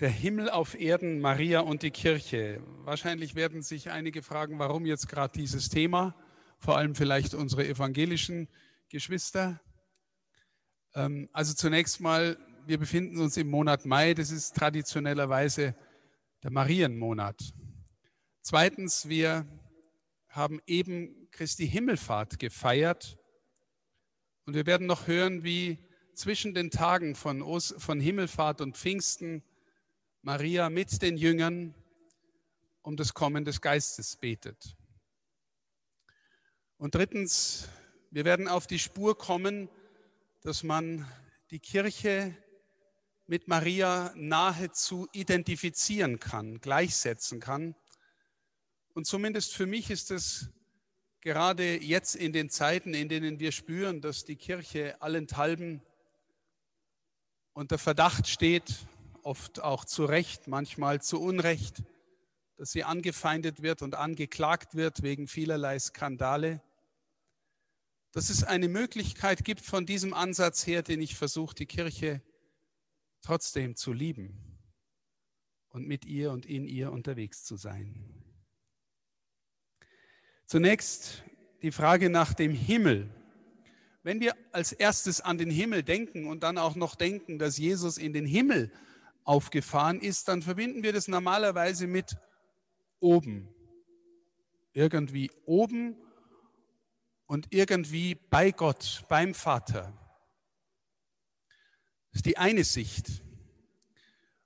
Der Himmel auf Erden, Maria und die Kirche. Wahrscheinlich werden sich einige fragen, warum jetzt gerade dieses Thema, vor allem vielleicht unsere evangelischen Geschwister. Ähm, also zunächst mal, wir befinden uns im Monat Mai, das ist traditionellerweise der Marienmonat. Zweitens, wir haben eben Christi Himmelfahrt gefeiert und wir werden noch hören, wie zwischen den Tagen von, Os von Himmelfahrt und Pfingsten Maria mit den Jüngern um das Kommen des Geistes betet. Und drittens, wir werden auf die Spur kommen, dass man die Kirche mit Maria nahezu identifizieren kann, gleichsetzen kann. Und zumindest für mich ist es gerade jetzt in den Zeiten, in denen wir spüren, dass die Kirche allenthalben unter Verdacht steht, oft auch zu Recht, manchmal zu Unrecht, dass sie angefeindet wird und angeklagt wird wegen vielerlei Skandale, dass es eine Möglichkeit gibt von diesem Ansatz her, den ich versuche, die Kirche trotzdem zu lieben und mit ihr und in ihr unterwegs zu sein. Zunächst die Frage nach dem Himmel. Wenn wir als erstes an den Himmel denken und dann auch noch denken, dass Jesus in den Himmel aufgefahren ist, dann verbinden wir das normalerweise mit oben. Irgendwie oben und irgendwie bei Gott, beim Vater. Das ist die eine Sicht.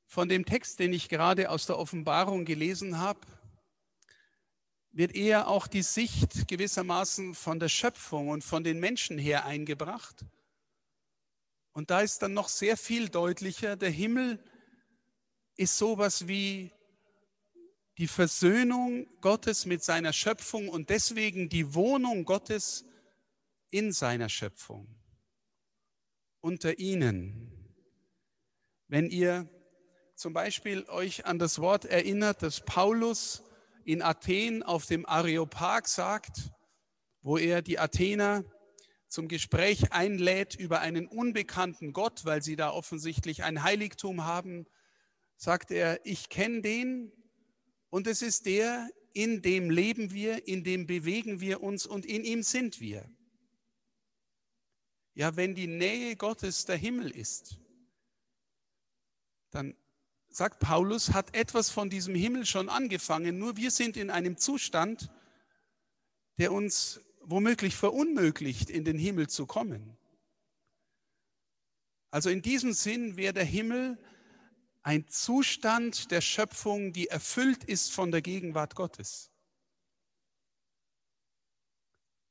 Von dem Text, den ich gerade aus der Offenbarung gelesen habe, wird eher auch die Sicht gewissermaßen von der Schöpfung und von den Menschen her eingebracht. Und da ist dann noch sehr viel deutlicher, der Himmel ist sowas wie die Versöhnung Gottes mit seiner Schöpfung und deswegen die Wohnung Gottes in seiner Schöpfung. Unter ihnen. Wenn ihr zum Beispiel euch an das Wort erinnert, das Paulus in Athen auf dem Areopag sagt, wo er die Athener zum Gespräch einlädt über einen unbekannten Gott, weil sie da offensichtlich ein Heiligtum haben, sagt er, ich kenne den und es ist der, in dem leben wir, in dem bewegen wir uns und in ihm sind wir. Ja, wenn die Nähe Gottes der Himmel ist, dann sagt Paulus, hat etwas von diesem Himmel schon angefangen, nur wir sind in einem Zustand, der uns womöglich verunmöglicht, in den Himmel zu kommen. Also in diesem Sinn wäre der Himmel ein Zustand der Schöpfung, die erfüllt ist von der Gegenwart Gottes.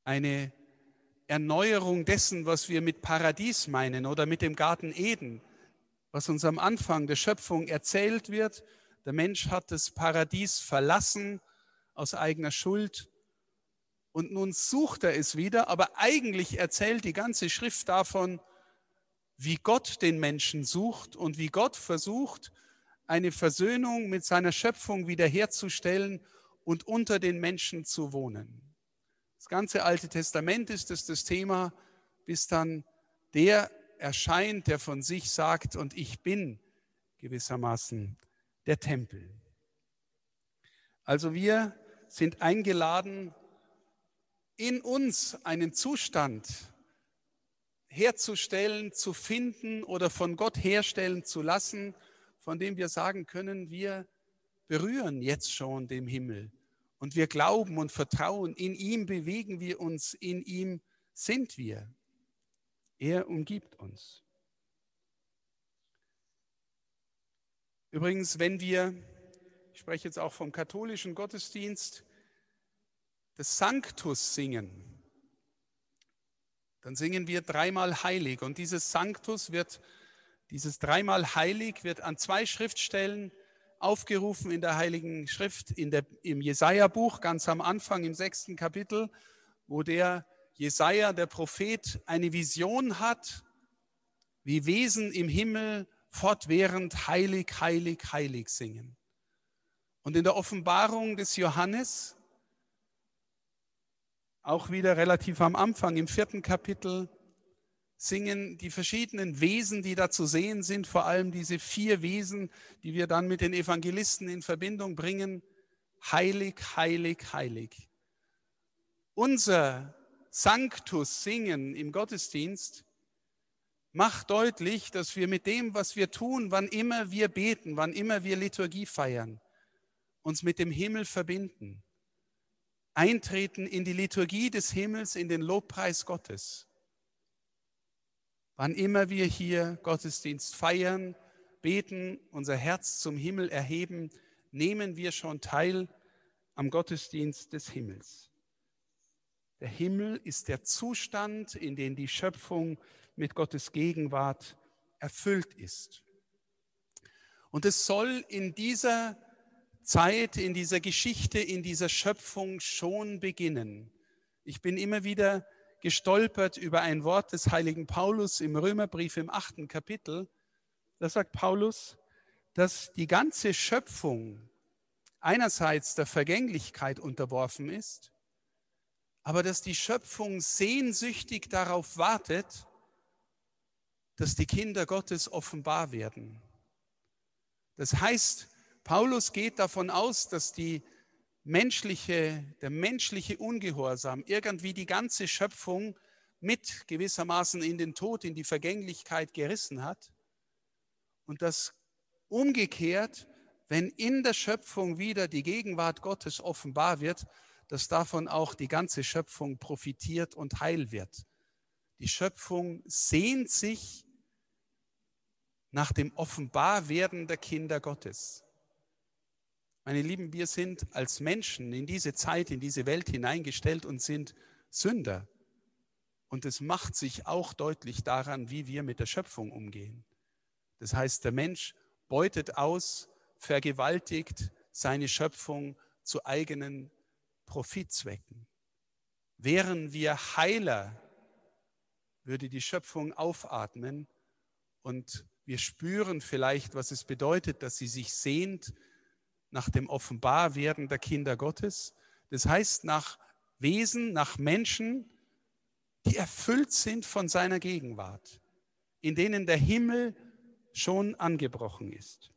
Eine Erneuerung dessen, was wir mit Paradies meinen oder mit dem Garten Eden, was uns am Anfang der Schöpfung erzählt wird. Der Mensch hat das Paradies verlassen aus eigener Schuld und nun sucht er es wieder, aber eigentlich erzählt die ganze Schrift davon, wie Gott den Menschen sucht und wie Gott versucht, eine Versöhnung mit seiner Schöpfung wiederherzustellen und unter den Menschen zu wohnen. Das ganze Alte Testament ist es das Thema, bis dann der erscheint, der von sich sagt, und ich bin gewissermaßen der Tempel. Also wir sind eingeladen, in uns einen Zustand herzustellen, zu finden oder von Gott herstellen zu lassen, von dem wir sagen können, wir berühren jetzt schon den Himmel und wir glauben und vertrauen, in ihm bewegen wir uns, in ihm sind wir. Er umgibt uns. Übrigens, wenn wir, ich spreche jetzt auch vom katholischen Gottesdienst, das Sanctus singen, dann singen wir dreimal heilig. Und dieses Sanctus wird, dieses dreimal heilig wird an zwei Schriftstellen aufgerufen in der Heiligen Schrift, in der, im Jesaja-Buch, ganz am Anfang, im sechsten Kapitel, wo der Jesaja, der Prophet, eine Vision hat, wie Wesen im Himmel fortwährend heilig, heilig, heilig singen. Und in der Offenbarung des Johannes auch wieder relativ am Anfang im vierten Kapitel singen die verschiedenen Wesen, die da zu sehen sind, vor allem diese vier Wesen, die wir dann mit den Evangelisten in Verbindung bringen. Heilig, heilig, heilig. Unser Sanctus singen im Gottesdienst macht deutlich, dass wir mit dem, was wir tun, wann immer wir beten, wann immer wir Liturgie feiern, uns mit dem Himmel verbinden, eintreten in die Liturgie des Himmels, in den Lobpreis Gottes. Wann immer wir hier Gottesdienst feiern, beten, unser Herz zum Himmel erheben, nehmen wir schon teil am Gottesdienst des Himmels. Der Himmel ist der Zustand, in dem die Schöpfung mit Gottes Gegenwart erfüllt ist. Und es soll in dieser Zeit, in dieser Geschichte, in dieser Schöpfung schon beginnen. Ich bin immer wieder gestolpert über ein Wort des heiligen Paulus im Römerbrief im achten Kapitel. Da sagt Paulus, dass die ganze Schöpfung einerseits der Vergänglichkeit unterworfen ist, aber dass die Schöpfung sehnsüchtig darauf wartet, dass die Kinder Gottes offenbar werden. Das heißt, Paulus geht davon aus, dass die menschliche, der menschliche Ungehorsam irgendwie die ganze Schöpfung mit gewissermaßen in den Tod, in die Vergänglichkeit gerissen hat. Und dass umgekehrt, wenn in der Schöpfung wieder die Gegenwart Gottes offenbar wird, dass davon auch die ganze Schöpfung profitiert und heil wird. Die Schöpfung sehnt sich nach dem Offenbarwerden der Kinder Gottes. Meine Lieben, wir sind als Menschen in diese Zeit, in diese Welt hineingestellt und sind Sünder. Und es macht sich auch deutlich daran, wie wir mit der Schöpfung umgehen. Das heißt, der Mensch beutet aus, vergewaltigt seine Schöpfung zu eigenen Profitzwecken. Wären wir Heiler, würde die Schöpfung aufatmen und wir spüren vielleicht, was es bedeutet, dass sie sich sehnt nach dem Offenbarwerden der Kinder Gottes. Das heißt nach Wesen, nach Menschen, die erfüllt sind von seiner Gegenwart, in denen der Himmel schon angebrochen ist.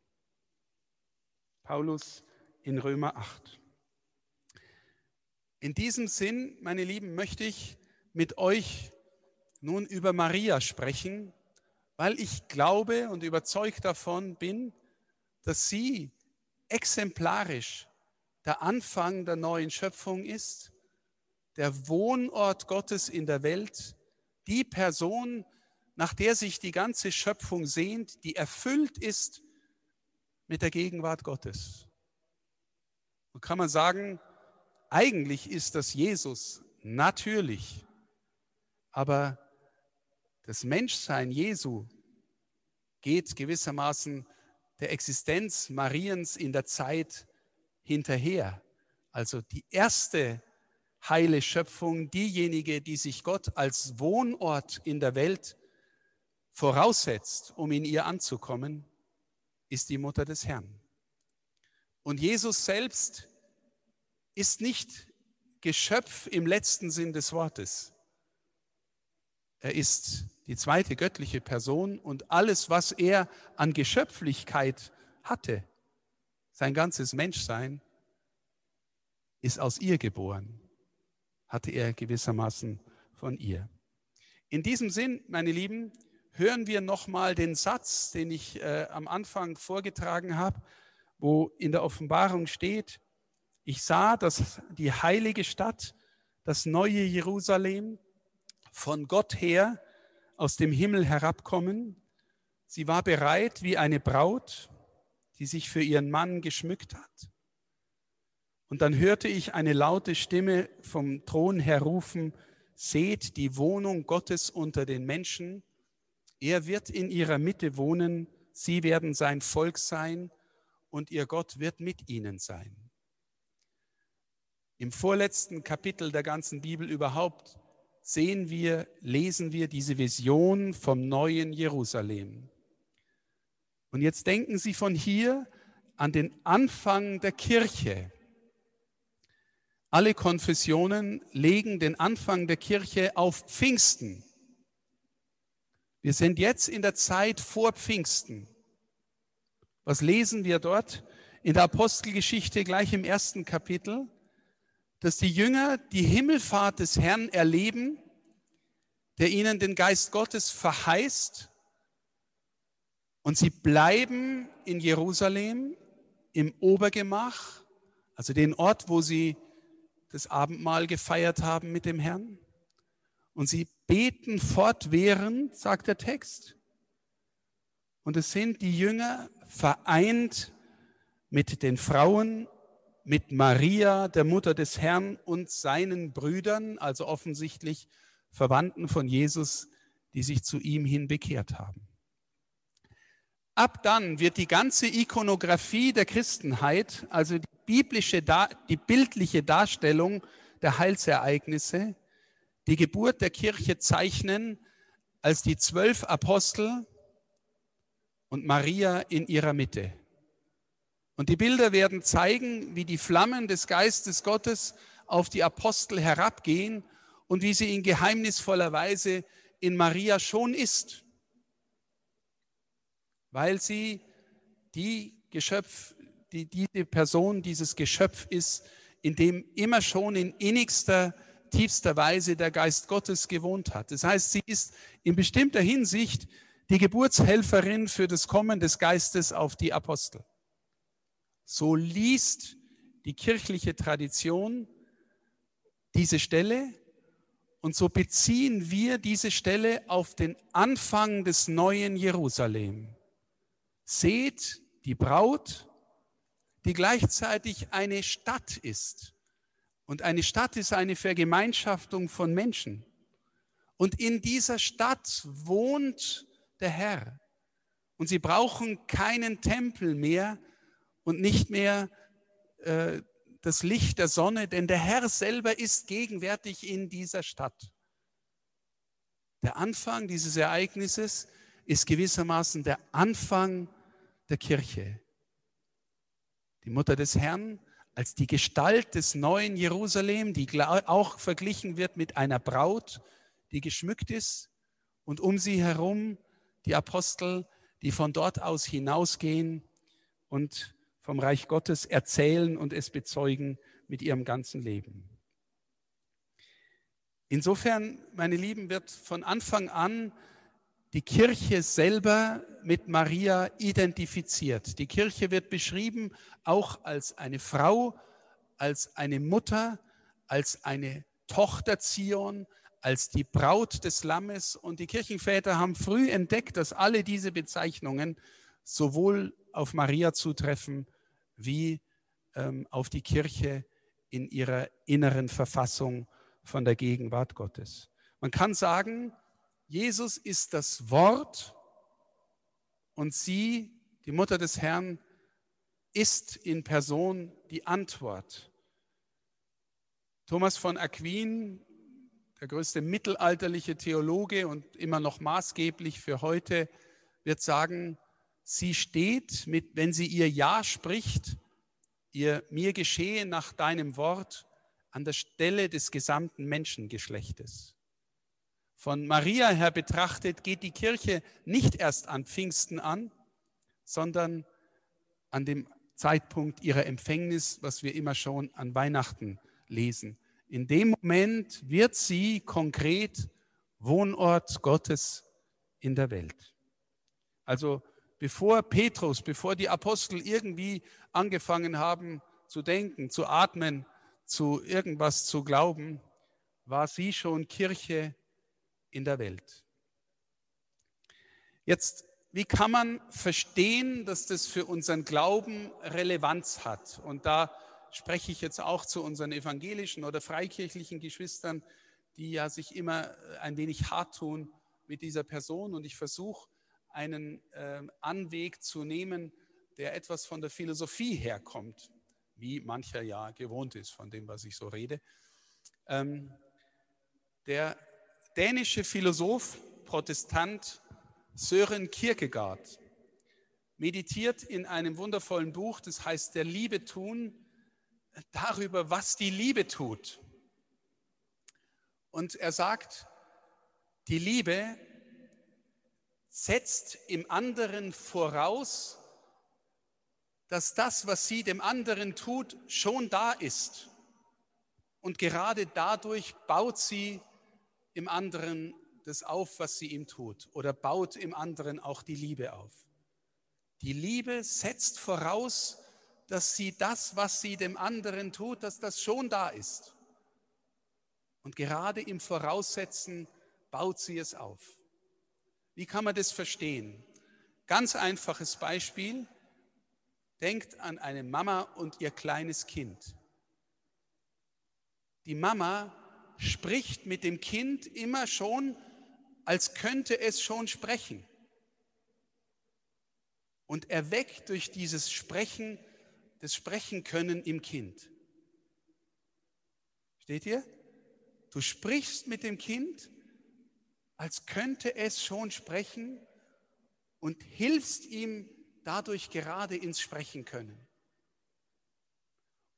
Paulus in Römer 8. In diesem Sinn, meine Lieben, möchte ich mit euch nun über Maria sprechen, weil ich glaube und überzeugt davon bin, dass sie exemplarisch der Anfang der neuen Schöpfung ist, der Wohnort Gottes in der Welt, die Person, nach der sich die ganze Schöpfung sehnt, die erfüllt ist mit der Gegenwart Gottes. Und kann man sagen, eigentlich ist das Jesus natürlich, aber das Menschsein Jesu geht gewissermaßen der Existenz Mariens in der Zeit hinterher. Also die erste heile Schöpfung, diejenige, die sich Gott als Wohnort in der Welt voraussetzt, um in ihr anzukommen, ist die Mutter des Herrn. Und Jesus selbst ist nicht Geschöpf im letzten Sinn des Wortes. Er ist die zweite göttliche Person und alles, was er an Geschöpflichkeit hatte, sein ganzes Menschsein, ist aus ihr geboren, hatte er gewissermaßen von ihr. In diesem Sinn, meine Lieben, hören wir nochmal den Satz, den ich äh, am Anfang vorgetragen habe, wo in der Offenbarung steht, ich sah, dass die heilige Stadt, das neue Jerusalem, von Gott her aus dem Himmel herabkommen. Sie war bereit wie eine Braut, die sich für ihren Mann geschmückt hat. Und dann hörte ich eine laute Stimme vom Thron her rufen, seht die Wohnung Gottes unter den Menschen. Er wird in ihrer Mitte wohnen, sie werden sein Volk sein und ihr Gott wird mit ihnen sein. Im vorletzten Kapitel der ganzen Bibel überhaupt sehen wir, lesen wir diese Vision vom neuen Jerusalem. Und jetzt denken Sie von hier an den Anfang der Kirche. Alle Konfessionen legen den Anfang der Kirche auf Pfingsten. Wir sind jetzt in der Zeit vor Pfingsten. Was lesen wir dort? In der Apostelgeschichte gleich im ersten Kapitel, dass die Jünger die Himmelfahrt des Herrn erleben, der ihnen den Geist Gottes verheißt und sie bleiben in Jerusalem im Obergemach, also den Ort, wo sie das Abendmahl gefeiert haben mit dem Herrn. Und sie beten fortwährend, sagt der Text. Und es sind die Jünger vereint mit den Frauen, mit Maria, der Mutter des Herrn und seinen Brüdern, also offensichtlich Verwandten von Jesus, die sich zu ihm hin bekehrt haben. Ab dann wird die ganze Ikonografie der Christenheit, also die biblische, die bildliche Darstellung der Heilsereignisse, die Geburt der Kirche zeichnen als die zwölf Apostel und Maria in ihrer Mitte. Und die Bilder werden zeigen, wie die Flammen des Geistes Gottes auf die Apostel herabgehen und wie sie in geheimnisvoller Weise in Maria schon ist, weil sie die Geschöpf, die, diese Person, dieses Geschöpf ist, in dem immer schon in innigster tiefster Weise der Geist Gottes gewohnt hat. Das heißt, sie ist in bestimmter Hinsicht die Geburtshelferin für das Kommen des Geistes auf die Apostel. So liest die kirchliche Tradition diese Stelle und so beziehen wir diese Stelle auf den Anfang des neuen Jerusalem. Seht die Braut, die gleichzeitig eine Stadt ist und eine Stadt ist eine Vergemeinschaftung von Menschen. Und in dieser Stadt wohnt der Herr. Und sie brauchen keinen Tempel mehr und nicht mehr äh, das Licht der Sonne, denn der Herr selber ist gegenwärtig in dieser Stadt. Der Anfang dieses Ereignisses ist gewissermaßen der Anfang der Kirche. Die Mutter des Herrn als die Gestalt des neuen Jerusalem, die auch verglichen wird mit einer Braut, die geschmückt ist und um sie herum die Apostel, die von dort aus hinausgehen und vom Reich Gottes erzählen und es bezeugen mit ihrem ganzen Leben. Insofern, meine Lieben, wird von Anfang an die Kirche selber mit Maria identifiziert. Die Kirche wird beschrieben auch als eine Frau, als eine Mutter, als eine Tochter Zion, als die Braut des Lammes. Und die Kirchenväter haben früh entdeckt, dass alle diese Bezeichnungen sowohl auf Maria zutreffen wie ähm, auf die Kirche in ihrer inneren Verfassung von der Gegenwart Gottes. Man kann sagen, Jesus ist das Wort und sie, die Mutter des Herrn, ist in Person die Antwort. Thomas von Aquin, der größte mittelalterliche Theologe und immer noch maßgeblich für heute, wird sagen, sie steht mit, wenn sie ihr Ja spricht, ihr mir geschehe nach deinem Wort, an der Stelle des gesamten Menschengeschlechtes. Von Maria her betrachtet geht die Kirche nicht erst an Pfingsten an, sondern an dem Zeitpunkt ihrer Empfängnis, was wir immer schon an Weihnachten lesen. In dem Moment wird sie konkret Wohnort Gottes in der Welt. Also bevor Petrus, bevor die Apostel irgendwie angefangen haben zu denken, zu atmen, zu irgendwas zu glauben, war sie schon Kirche in der Welt. Jetzt, wie kann man verstehen, dass das für unseren Glauben Relevanz hat? Und da spreche ich jetzt auch zu unseren evangelischen oder freikirchlichen Geschwistern, die ja sich immer ein wenig hart tun mit dieser Person. Und ich versuche, einen äh, Anweg zu nehmen, der etwas von der Philosophie herkommt, wie mancher ja gewohnt ist von dem, was ich so rede. Ähm, der dänische Philosoph, Protestant Sören Kierkegaard meditiert in einem wundervollen Buch, das heißt Der Liebe tun, darüber, was die Liebe tut. Und er sagt, die Liebe setzt im anderen voraus, dass das, was sie dem anderen tut, schon da ist. Und gerade dadurch baut sie im anderen das auf, was sie ihm tut, oder baut im anderen auch die Liebe auf. Die Liebe setzt voraus, dass sie das, was sie dem anderen tut, dass das schon da ist. Und gerade im Voraussetzen baut sie es auf. Wie kann man das verstehen? Ganz einfaches Beispiel. Denkt an eine Mama und ihr kleines Kind. Die Mama spricht mit dem Kind immer schon, als könnte es schon sprechen. Und erweckt durch dieses Sprechen das Sprechen können im Kind. Steht ihr? Du sprichst mit dem Kind, als könnte es schon sprechen und hilfst ihm dadurch gerade ins Sprechen können.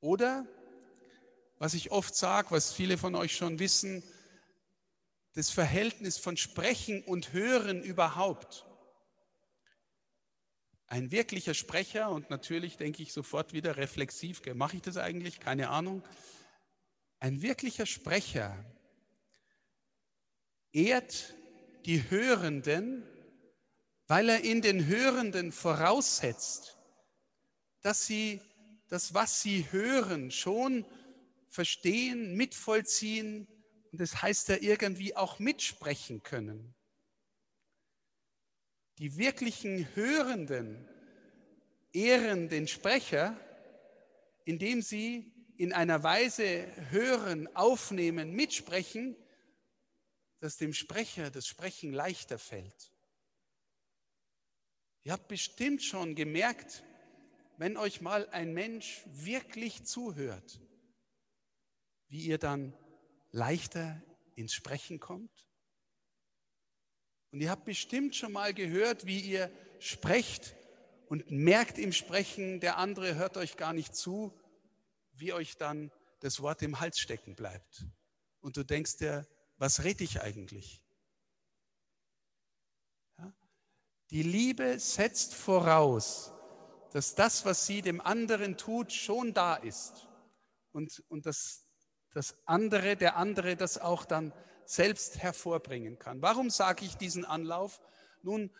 Oder, was ich oft sage, was viele von euch schon wissen, das Verhältnis von Sprechen und Hören überhaupt. Ein wirklicher Sprecher, und natürlich denke ich sofort wieder reflexiv, mache ich das eigentlich? Keine Ahnung. Ein wirklicher Sprecher ehrt die Hörenden, weil er in den Hörenden voraussetzt, dass sie das, was sie hören, schon verstehen, mitvollziehen und das heißt ja irgendwie auch mitsprechen können. Die wirklichen Hörenden ehren den Sprecher, indem sie in einer Weise hören, aufnehmen, mitsprechen, dass dem Sprecher das Sprechen leichter fällt. Ihr habt bestimmt schon gemerkt, wenn euch mal ein Mensch wirklich zuhört, wie ihr dann leichter ins Sprechen kommt. Und ihr habt bestimmt schon mal gehört, wie ihr sprecht und merkt im Sprechen, der andere hört euch gar nicht zu, wie euch dann das Wort im Hals stecken bleibt. Und du denkst dir, was rede ich eigentlich? Ja? Die Liebe setzt voraus, dass das, was sie dem anderen tut, schon da ist. Und, und dass das andere, der andere das auch dann selbst hervorbringen kann. Warum sage ich diesen Anlauf? Nun,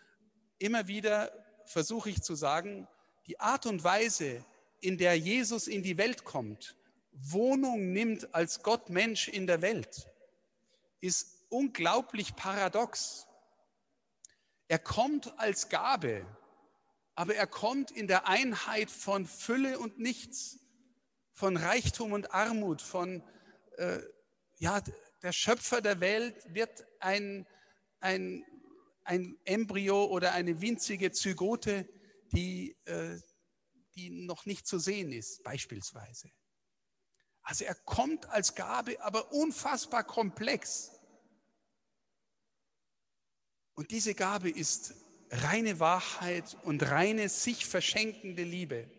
immer wieder versuche ich zu sagen, die Art und Weise, in der Jesus in die Welt kommt, Wohnung nimmt als Gott Mensch in der Welt, ist unglaublich paradox. Er kommt als Gabe, aber er kommt in der Einheit von Fülle und Nichts, von Reichtum und Armut, von, äh, ja, der Schöpfer der Welt wird ein, ein, ein Embryo oder eine winzige Zygote, die, äh, die noch nicht zu sehen ist, beispielsweise. Also er kommt als Gabe, aber unfassbar komplex. Und diese Gabe ist reine Wahrheit und reine sich verschenkende Liebe.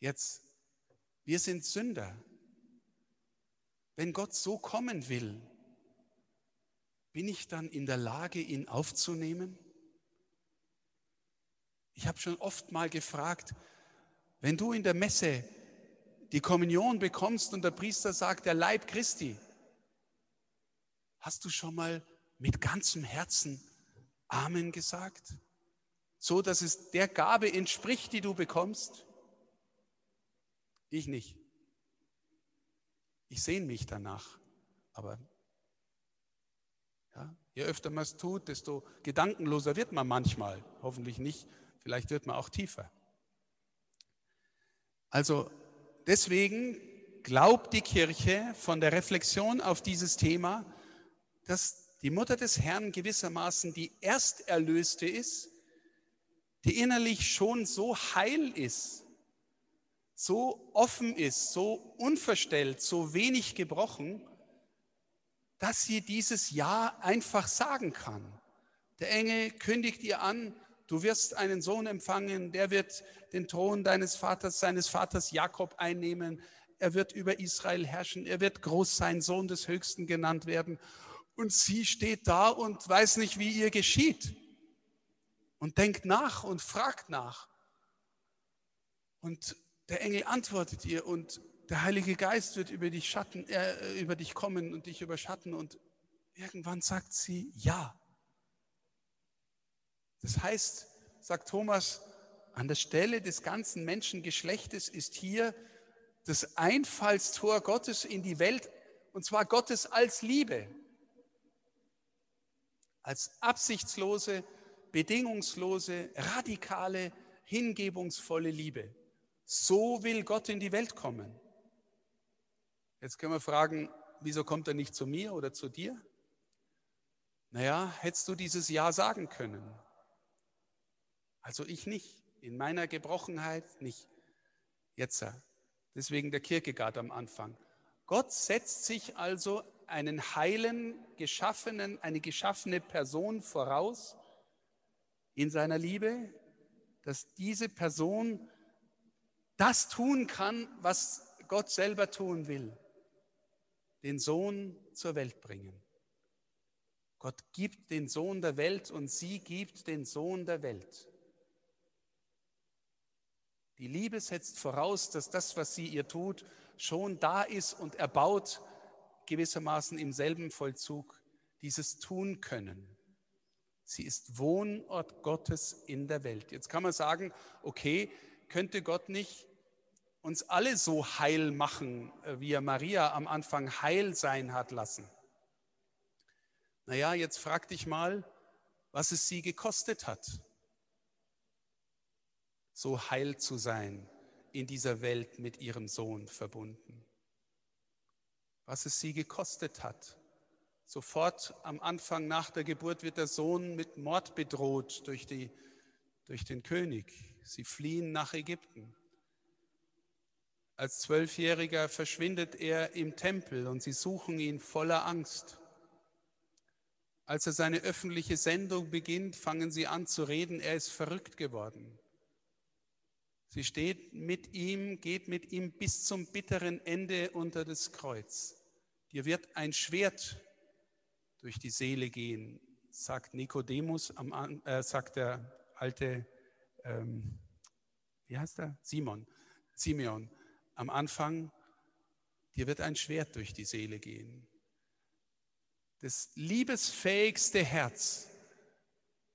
Jetzt, wir sind Sünder. Wenn Gott so kommen will, bin ich dann in der Lage, ihn aufzunehmen? Ich habe schon oft mal gefragt, wenn du in der Messe die Kommunion bekommst und der Priester sagt, der Leib Christi, hast du schon mal mit ganzem Herzen Amen gesagt? So dass es der Gabe entspricht, die du bekommst? Ich nicht. Ich sehne mich danach. Aber ja, je öfter man es tut, desto gedankenloser wird man manchmal. Hoffentlich nicht. Vielleicht wird man auch tiefer. Also deswegen glaubt die Kirche von der Reflexion auf dieses Thema, dass die Mutter des Herrn gewissermaßen die Ersterlöste ist, die innerlich schon so heil ist, so offen ist, so unverstellt, so wenig gebrochen, dass sie dieses Ja einfach sagen kann. Der Engel kündigt ihr an, du wirst einen Sohn empfangen, der wird den Thron deines Vaters, seines Vaters Jakob einnehmen. Er wird über Israel herrschen, er wird groß sein, Sohn des Höchsten genannt werden. Und sie steht da und weiß nicht, wie ihr geschieht. und denkt nach und fragt nach. Und der Engel antwortet ihr und der Heilige Geist wird über dich, Schatten, äh, über dich kommen und dich überschatten und irgendwann sagt sie ja. Das heißt, sagt Thomas, an der Stelle des ganzen Menschengeschlechtes ist hier das Einfallstor Gottes in die Welt, und zwar Gottes als Liebe, als absichtslose, bedingungslose, radikale, hingebungsvolle Liebe. So will Gott in die Welt kommen. Jetzt können wir fragen, wieso kommt er nicht zu mir oder zu dir? Naja, hättest du dieses Ja sagen können? Also ich nicht, in meiner Gebrochenheit nicht. Jetzt, deswegen der Kierkegaard am Anfang. Gott setzt sich also einen heilen, geschaffenen, eine geschaffene Person voraus in seiner Liebe, dass diese Person das tun kann, was Gott selber tun will den Sohn zur Welt bringen. Gott gibt den Sohn der Welt und sie gibt den Sohn der Welt. Die Liebe setzt voraus, dass das, was sie ihr tut, schon da ist und erbaut gewissermaßen im selben Vollzug dieses tun können. Sie ist Wohnort Gottes in der Welt. Jetzt kann man sagen, okay, könnte Gott nicht uns alle so heil machen, äh, wie er Maria am Anfang heil sein hat lassen. Naja, jetzt frag dich mal, was es sie gekostet hat, so heil zu sein in dieser Welt mit ihrem Sohn verbunden. Was es sie gekostet hat. Sofort am Anfang nach der Geburt wird der Sohn mit Mord bedroht durch, die, durch den König. Sie fliehen nach Ägypten. Als Zwölfjähriger verschwindet er im Tempel und sie suchen ihn voller Angst. Als er seine öffentliche Sendung beginnt, fangen sie an zu reden, er ist verrückt geworden. Sie steht mit ihm, geht mit ihm bis zum bitteren Ende unter das Kreuz. Dir wird ein Schwert durch die Seele gehen, sagt Nikodemus, äh, sagt der alte, ähm, wie heißt er? Simon, Simeon am Anfang, dir wird ein Schwert durch die Seele gehen. Das liebesfähigste Herz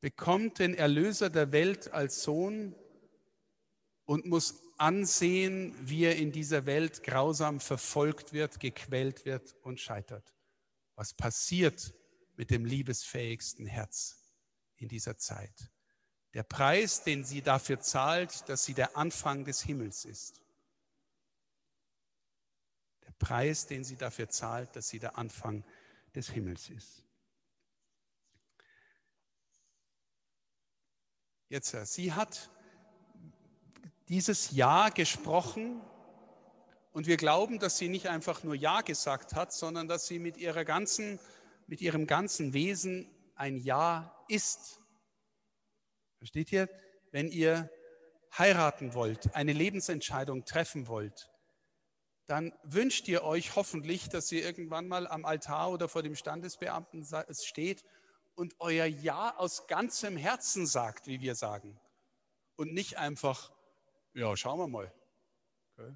bekommt den Erlöser der Welt als Sohn und muss ansehen, wie er in dieser Welt grausam verfolgt wird, gequält wird und scheitert. Was passiert mit dem liebesfähigsten Herz in dieser Zeit? Der Preis, den sie dafür zahlt, dass sie der Anfang des Himmels ist. Preis, den sie dafür zahlt, dass sie der Anfang des Himmels ist. Jetzt, sie hat dieses Ja gesprochen und wir glauben, dass sie nicht einfach nur Ja gesagt hat, sondern dass sie mit, ihrer ganzen, mit ihrem ganzen Wesen ein Ja ist. Versteht ihr? Wenn ihr heiraten wollt, eine Lebensentscheidung treffen wollt, dann wünscht ihr euch hoffentlich, dass ihr irgendwann mal am Altar oder vor dem Standesbeamten steht und euer Ja aus ganzem Herzen sagt, wie wir sagen. Und nicht einfach, ja, schauen wir mal. Okay.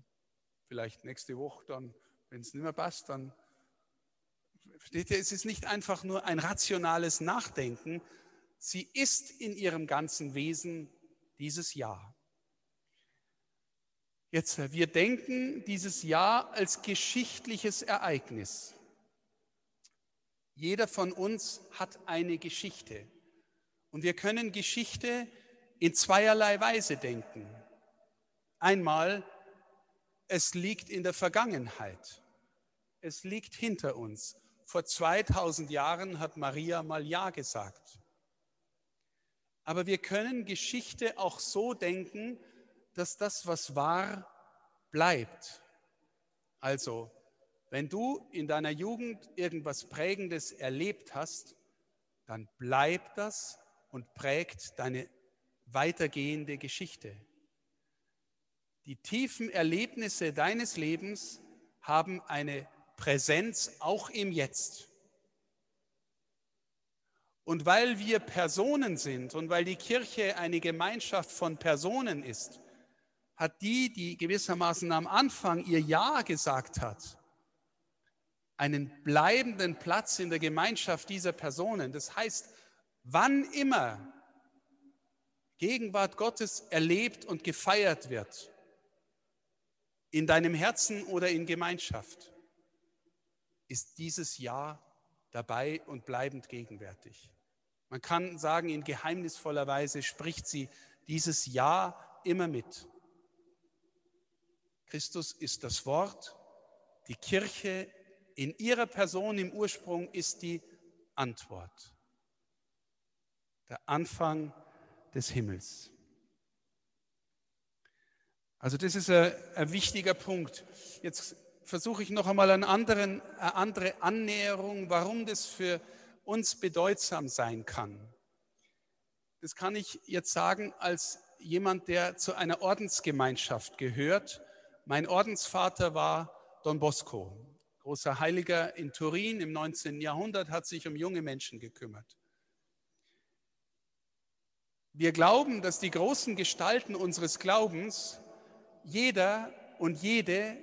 Vielleicht nächste Woche dann, wenn es nicht mehr passt, dann. Versteht ihr, es ist nicht einfach nur ein rationales Nachdenken. Sie ist in ihrem ganzen Wesen dieses Ja. Jetzt, wir denken dieses Jahr als geschichtliches Ereignis. Jeder von uns hat eine Geschichte. Und wir können Geschichte in zweierlei Weise denken. Einmal, es liegt in der Vergangenheit. Es liegt hinter uns. Vor 2000 Jahren hat Maria mal Ja gesagt. Aber wir können Geschichte auch so denken, dass das, was war, bleibt. Also, wenn du in deiner Jugend irgendwas Prägendes erlebt hast, dann bleibt das und prägt deine weitergehende Geschichte. Die tiefen Erlebnisse deines Lebens haben eine Präsenz auch im Jetzt. Und weil wir Personen sind und weil die Kirche eine Gemeinschaft von Personen ist, hat die, die gewissermaßen am Anfang ihr Ja gesagt hat, einen bleibenden Platz in der Gemeinschaft dieser Personen. Das heißt, wann immer Gegenwart Gottes erlebt und gefeiert wird, in deinem Herzen oder in Gemeinschaft, ist dieses Ja dabei und bleibend gegenwärtig. Man kann sagen, in geheimnisvoller Weise spricht sie dieses Ja immer mit. Christus ist das Wort, die Kirche in ihrer Person im Ursprung ist die Antwort. Der Anfang des Himmels. Also das ist ein, ein wichtiger Punkt. Jetzt versuche ich noch einmal einen anderen, eine andere Annäherung, warum das für uns bedeutsam sein kann. Das kann ich jetzt sagen als jemand, der zu einer Ordensgemeinschaft gehört. Mein Ordensvater war Don Bosco, großer Heiliger in Turin im 19. Jahrhundert, hat sich um junge Menschen gekümmert. Wir glauben, dass die großen Gestalten unseres Glaubens jeder und jede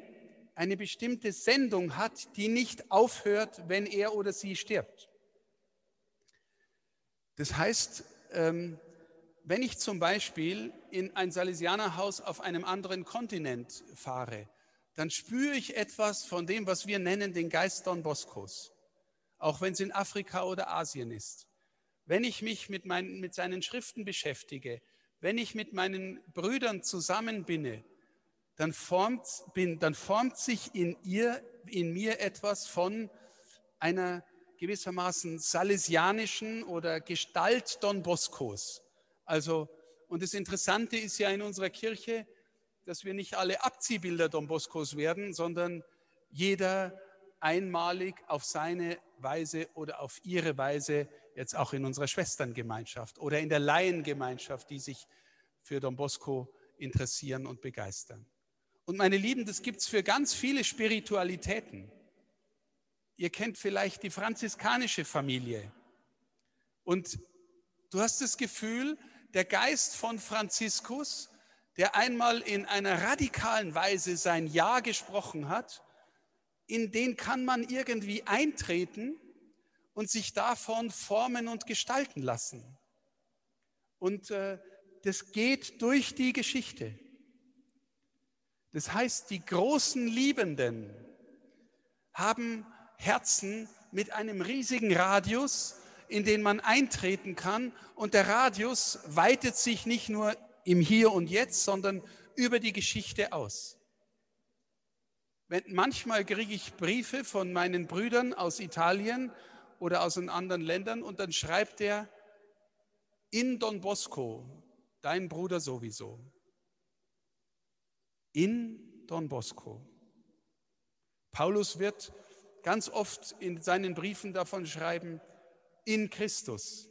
eine bestimmte Sendung hat, die nicht aufhört, wenn er oder sie stirbt. Das heißt, ähm, wenn ich zum Beispiel in ein Salesianerhaus auf einem anderen Kontinent fahre, dann spüre ich etwas von dem, was wir nennen den Geist Don Boscos, auch wenn es in Afrika oder Asien ist. Wenn ich mich mit, meinen, mit seinen Schriften beschäftige, wenn ich mit meinen Brüdern zusammen bin, dann formt, bin, dann formt sich in, ihr, in mir etwas von einer gewissermaßen salesianischen oder Gestalt Don Boscos. Also, und das Interessante ist ja in unserer Kirche, dass wir nicht alle Abziehbilder Don Boscos werden, sondern jeder einmalig auf seine Weise oder auf ihre Weise, jetzt auch in unserer Schwesterngemeinschaft oder in der Laiengemeinschaft, die sich für Don Bosco interessieren und begeistern. Und meine Lieben, das gibt es für ganz viele Spiritualitäten. Ihr kennt vielleicht die franziskanische Familie. Und du hast das Gefühl, der Geist von Franziskus, der einmal in einer radikalen Weise sein Ja gesprochen hat, in den kann man irgendwie eintreten und sich davon formen und gestalten lassen. Und äh, das geht durch die Geschichte. Das heißt, die großen Liebenden haben Herzen mit einem riesigen Radius, in den man eintreten kann. Und der Radius weitet sich nicht nur im Hier und Jetzt, sondern über die Geschichte aus. Wenn, manchmal kriege ich Briefe von meinen Brüdern aus Italien oder aus anderen Ländern und dann schreibt er in Don Bosco, dein Bruder sowieso. In Don Bosco. Paulus wird ganz oft in seinen Briefen davon schreiben, in Christus.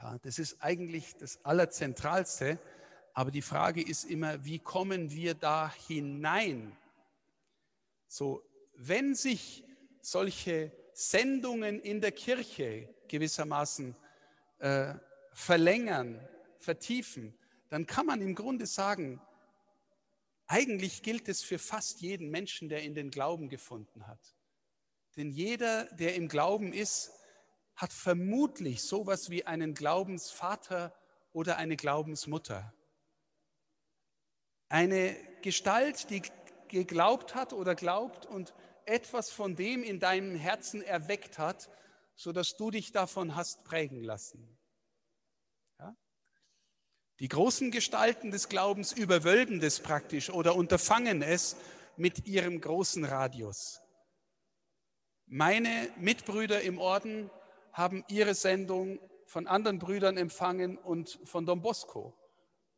Ja, das ist eigentlich das Allerzentralste, aber die Frage ist immer, wie kommen wir da hinein? So, wenn sich solche Sendungen in der Kirche gewissermaßen äh, verlängern, vertiefen, dann kann man im Grunde sagen, eigentlich gilt es für fast jeden Menschen, der in den Glauben gefunden hat. Denn jeder, der im Glauben ist, hat vermutlich sowas wie einen Glaubensvater oder eine Glaubensmutter. Eine Gestalt, die geglaubt hat oder glaubt und etwas von dem in deinem Herzen erweckt hat, sodass du dich davon hast prägen lassen. Die großen Gestalten des Glaubens überwölben das praktisch oder unterfangen es mit ihrem großen Radius. Meine Mitbrüder im Orden haben ihre Sendung von anderen Brüdern empfangen und von Don Bosco.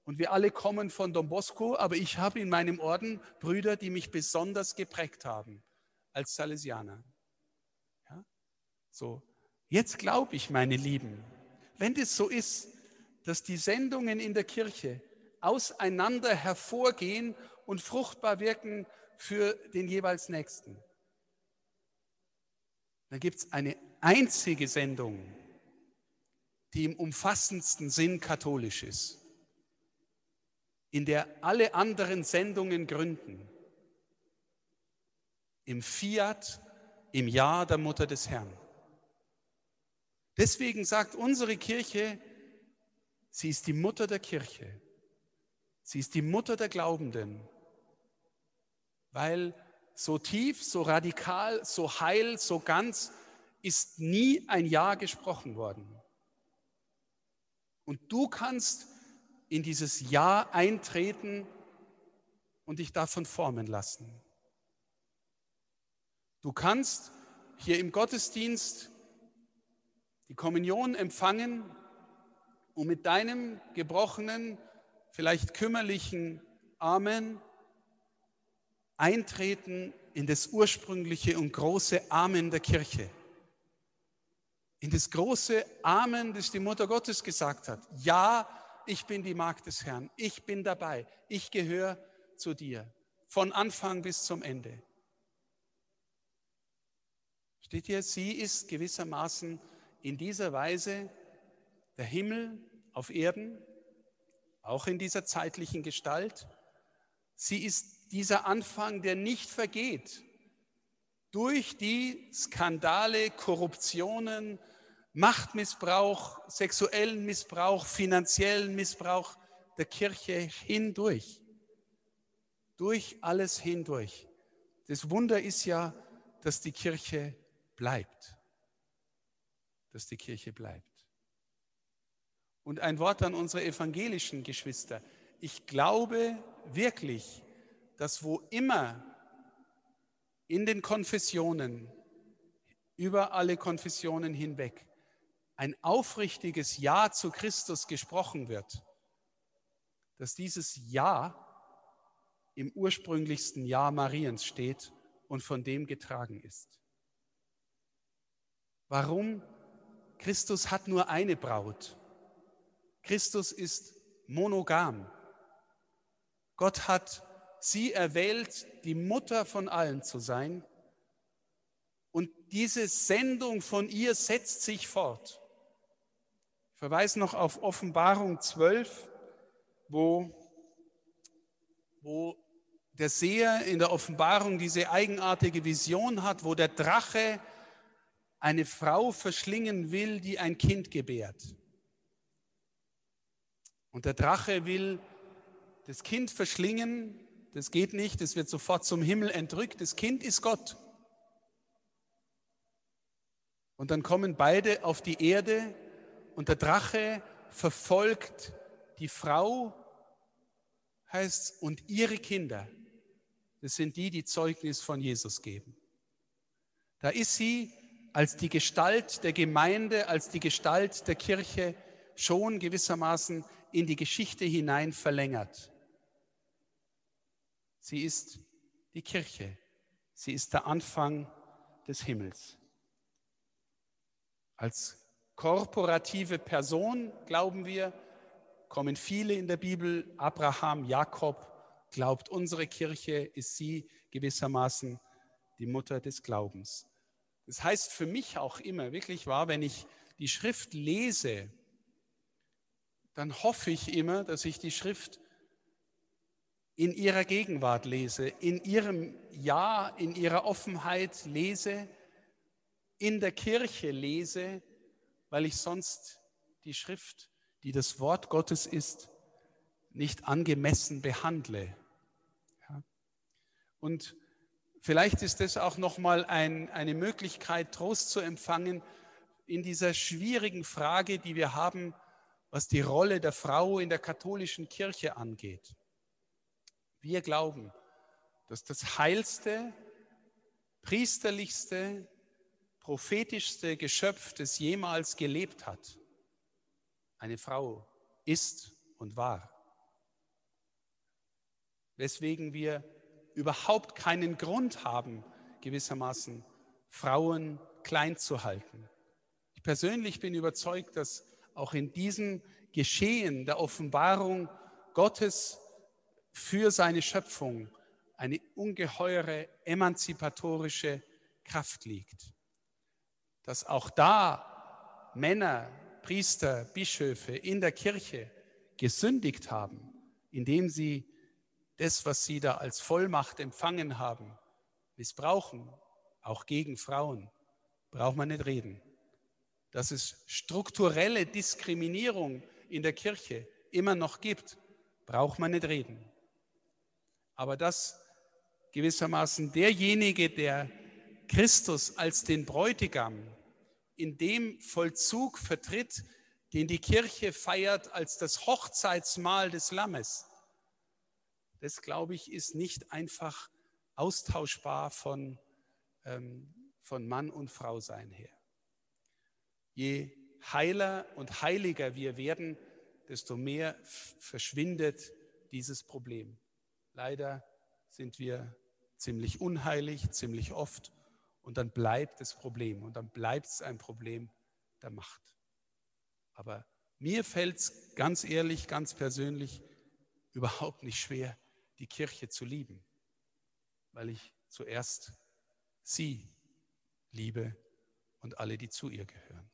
Und wir alle kommen von Don Bosco, aber ich habe in meinem Orden Brüder, die mich besonders geprägt haben als Salesianer. Ja? So, jetzt glaube ich, meine Lieben, wenn das so ist, dass die Sendungen in der Kirche auseinander hervorgehen und fruchtbar wirken für den jeweils Nächsten, da gibt es eine einzige Sendung, die im umfassendsten Sinn katholisch ist, in der alle anderen Sendungen gründen, im Fiat, im Ja der Mutter des Herrn. Deswegen sagt unsere Kirche, sie ist die Mutter der Kirche, sie ist die Mutter der Glaubenden, weil so tief, so radikal, so heil, so ganz ist nie ein Ja gesprochen worden. Und du kannst in dieses Ja eintreten und dich davon formen lassen. Du kannst hier im Gottesdienst die Kommunion empfangen und mit deinem gebrochenen, vielleicht kümmerlichen Amen eintreten in das ursprüngliche und große Amen der Kirche. In das große Amen, das die Mutter Gottes gesagt hat. Ja, ich bin die Magd des Herrn. Ich bin dabei. Ich gehöre zu dir. Von Anfang bis zum Ende. Steht hier, sie ist gewissermaßen in dieser Weise der Himmel auf Erden, auch in dieser zeitlichen Gestalt. Sie ist dieser Anfang, der nicht vergeht durch die Skandale, Korruptionen, Machtmissbrauch, sexuellen Missbrauch, finanziellen Missbrauch der Kirche hindurch. Durch alles hindurch. Das Wunder ist ja, dass die Kirche bleibt. Dass die Kirche bleibt. Und ein Wort an unsere evangelischen Geschwister. Ich glaube wirklich, dass wo immer in den Konfessionen, über alle Konfessionen hinweg, ein aufrichtiges Ja zu Christus gesprochen wird, dass dieses Ja im ursprünglichsten Ja Mariens steht und von dem getragen ist. Warum? Christus hat nur eine Braut. Christus ist monogam. Gott hat sie erwählt, die Mutter von allen zu sein. Und diese Sendung von ihr setzt sich fort verweise noch auf Offenbarung 12, wo, wo der Seher in der Offenbarung diese eigenartige Vision hat, wo der Drache eine Frau verschlingen will, die ein Kind gebärt. Und der Drache will das Kind verschlingen, das geht nicht, es wird sofort zum Himmel entrückt, das Kind ist Gott. Und dann kommen beide auf die Erde und der Drache verfolgt die Frau, heißt, und ihre Kinder. Das sind die, die Zeugnis von Jesus geben. Da ist sie als die Gestalt der Gemeinde, als die Gestalt der Kirche schon gewissermaßen in die Geschichte hinein verlängert. Sie ist die Kirche. Sie ist der Anfang des Himmels. Als korporative Person, glauben wir, kommen viele in der Bibel. Abraham, Jakob glaubt, unsere Kirche ist sie gewissermaßen die Mutter des Glaubens. Das heißt für mich auch immer, wirklich wahr, wenn ich die Schrift lese, dann hoffe ich immer, dass ich die Schrift in ihrer Gegenwart lese, in ihrem Ja, in ihrer Offenheit lese, in der Kirche lese, weil ich sonst die Schrift, die das Wort Gottes ist, nicht angemessen behandle. Ja. Und vielleicht ist das auch nochmal ein, eine Möglichkeit, Trost zu empfangen in dieser schwierigen Frage, die wir haben, was die Rolle der Frau in der katholischen Kirche angeht. Wir glauben, dass das heilste, priesterlichste, prophetischste Geschöpf, das jemals gelebt hat, eine Frau ist und war. Weswegen wir überhaupt keinen Grund haben, gewissermaßen Frauen klein zu halten. Ich persönlich bin überzeugt, dass auch in diesem Geschehen der Offenbarung Gottes für seine Schöpfung eine ungeheure emanzipatorische Kraft liegt dass auch da Männer Priester, Bischöfe in der Kirche gesündigt haben, indem sie das, was sie da als Vollmacht empfangen haben, missbrauchen, auch gegen Frauen, braucht man nicht reden. Dass es strukturelle Diskriminierung in der Kirche immer noch gibt, braucht man nicht reden. Aber dass gewissermaßen derjenige, der Christus als den Bräutigam in dem Vollzug vertritt, den die Kirche feiert als das Hochzeitsmahl des Lammes, das glaube ich, ist nicht einfach austauschbar von, ähm, von Mann und Frau sein her. Je heiler und heiliger wir werden, desto mehr verschwindet dieses Problem. Leider sind wir ziemlich unheilig, ziemlich oft und dann bleibt das Problem und dann bleibt es ein Problem der Macht. Aber mir fällt es ganz ehrlich, ganz persönlich überhaupt nicht schwer, die Kirche zu lieben, weil ich zuerst sie liebe und alle, die zu ihr gehören.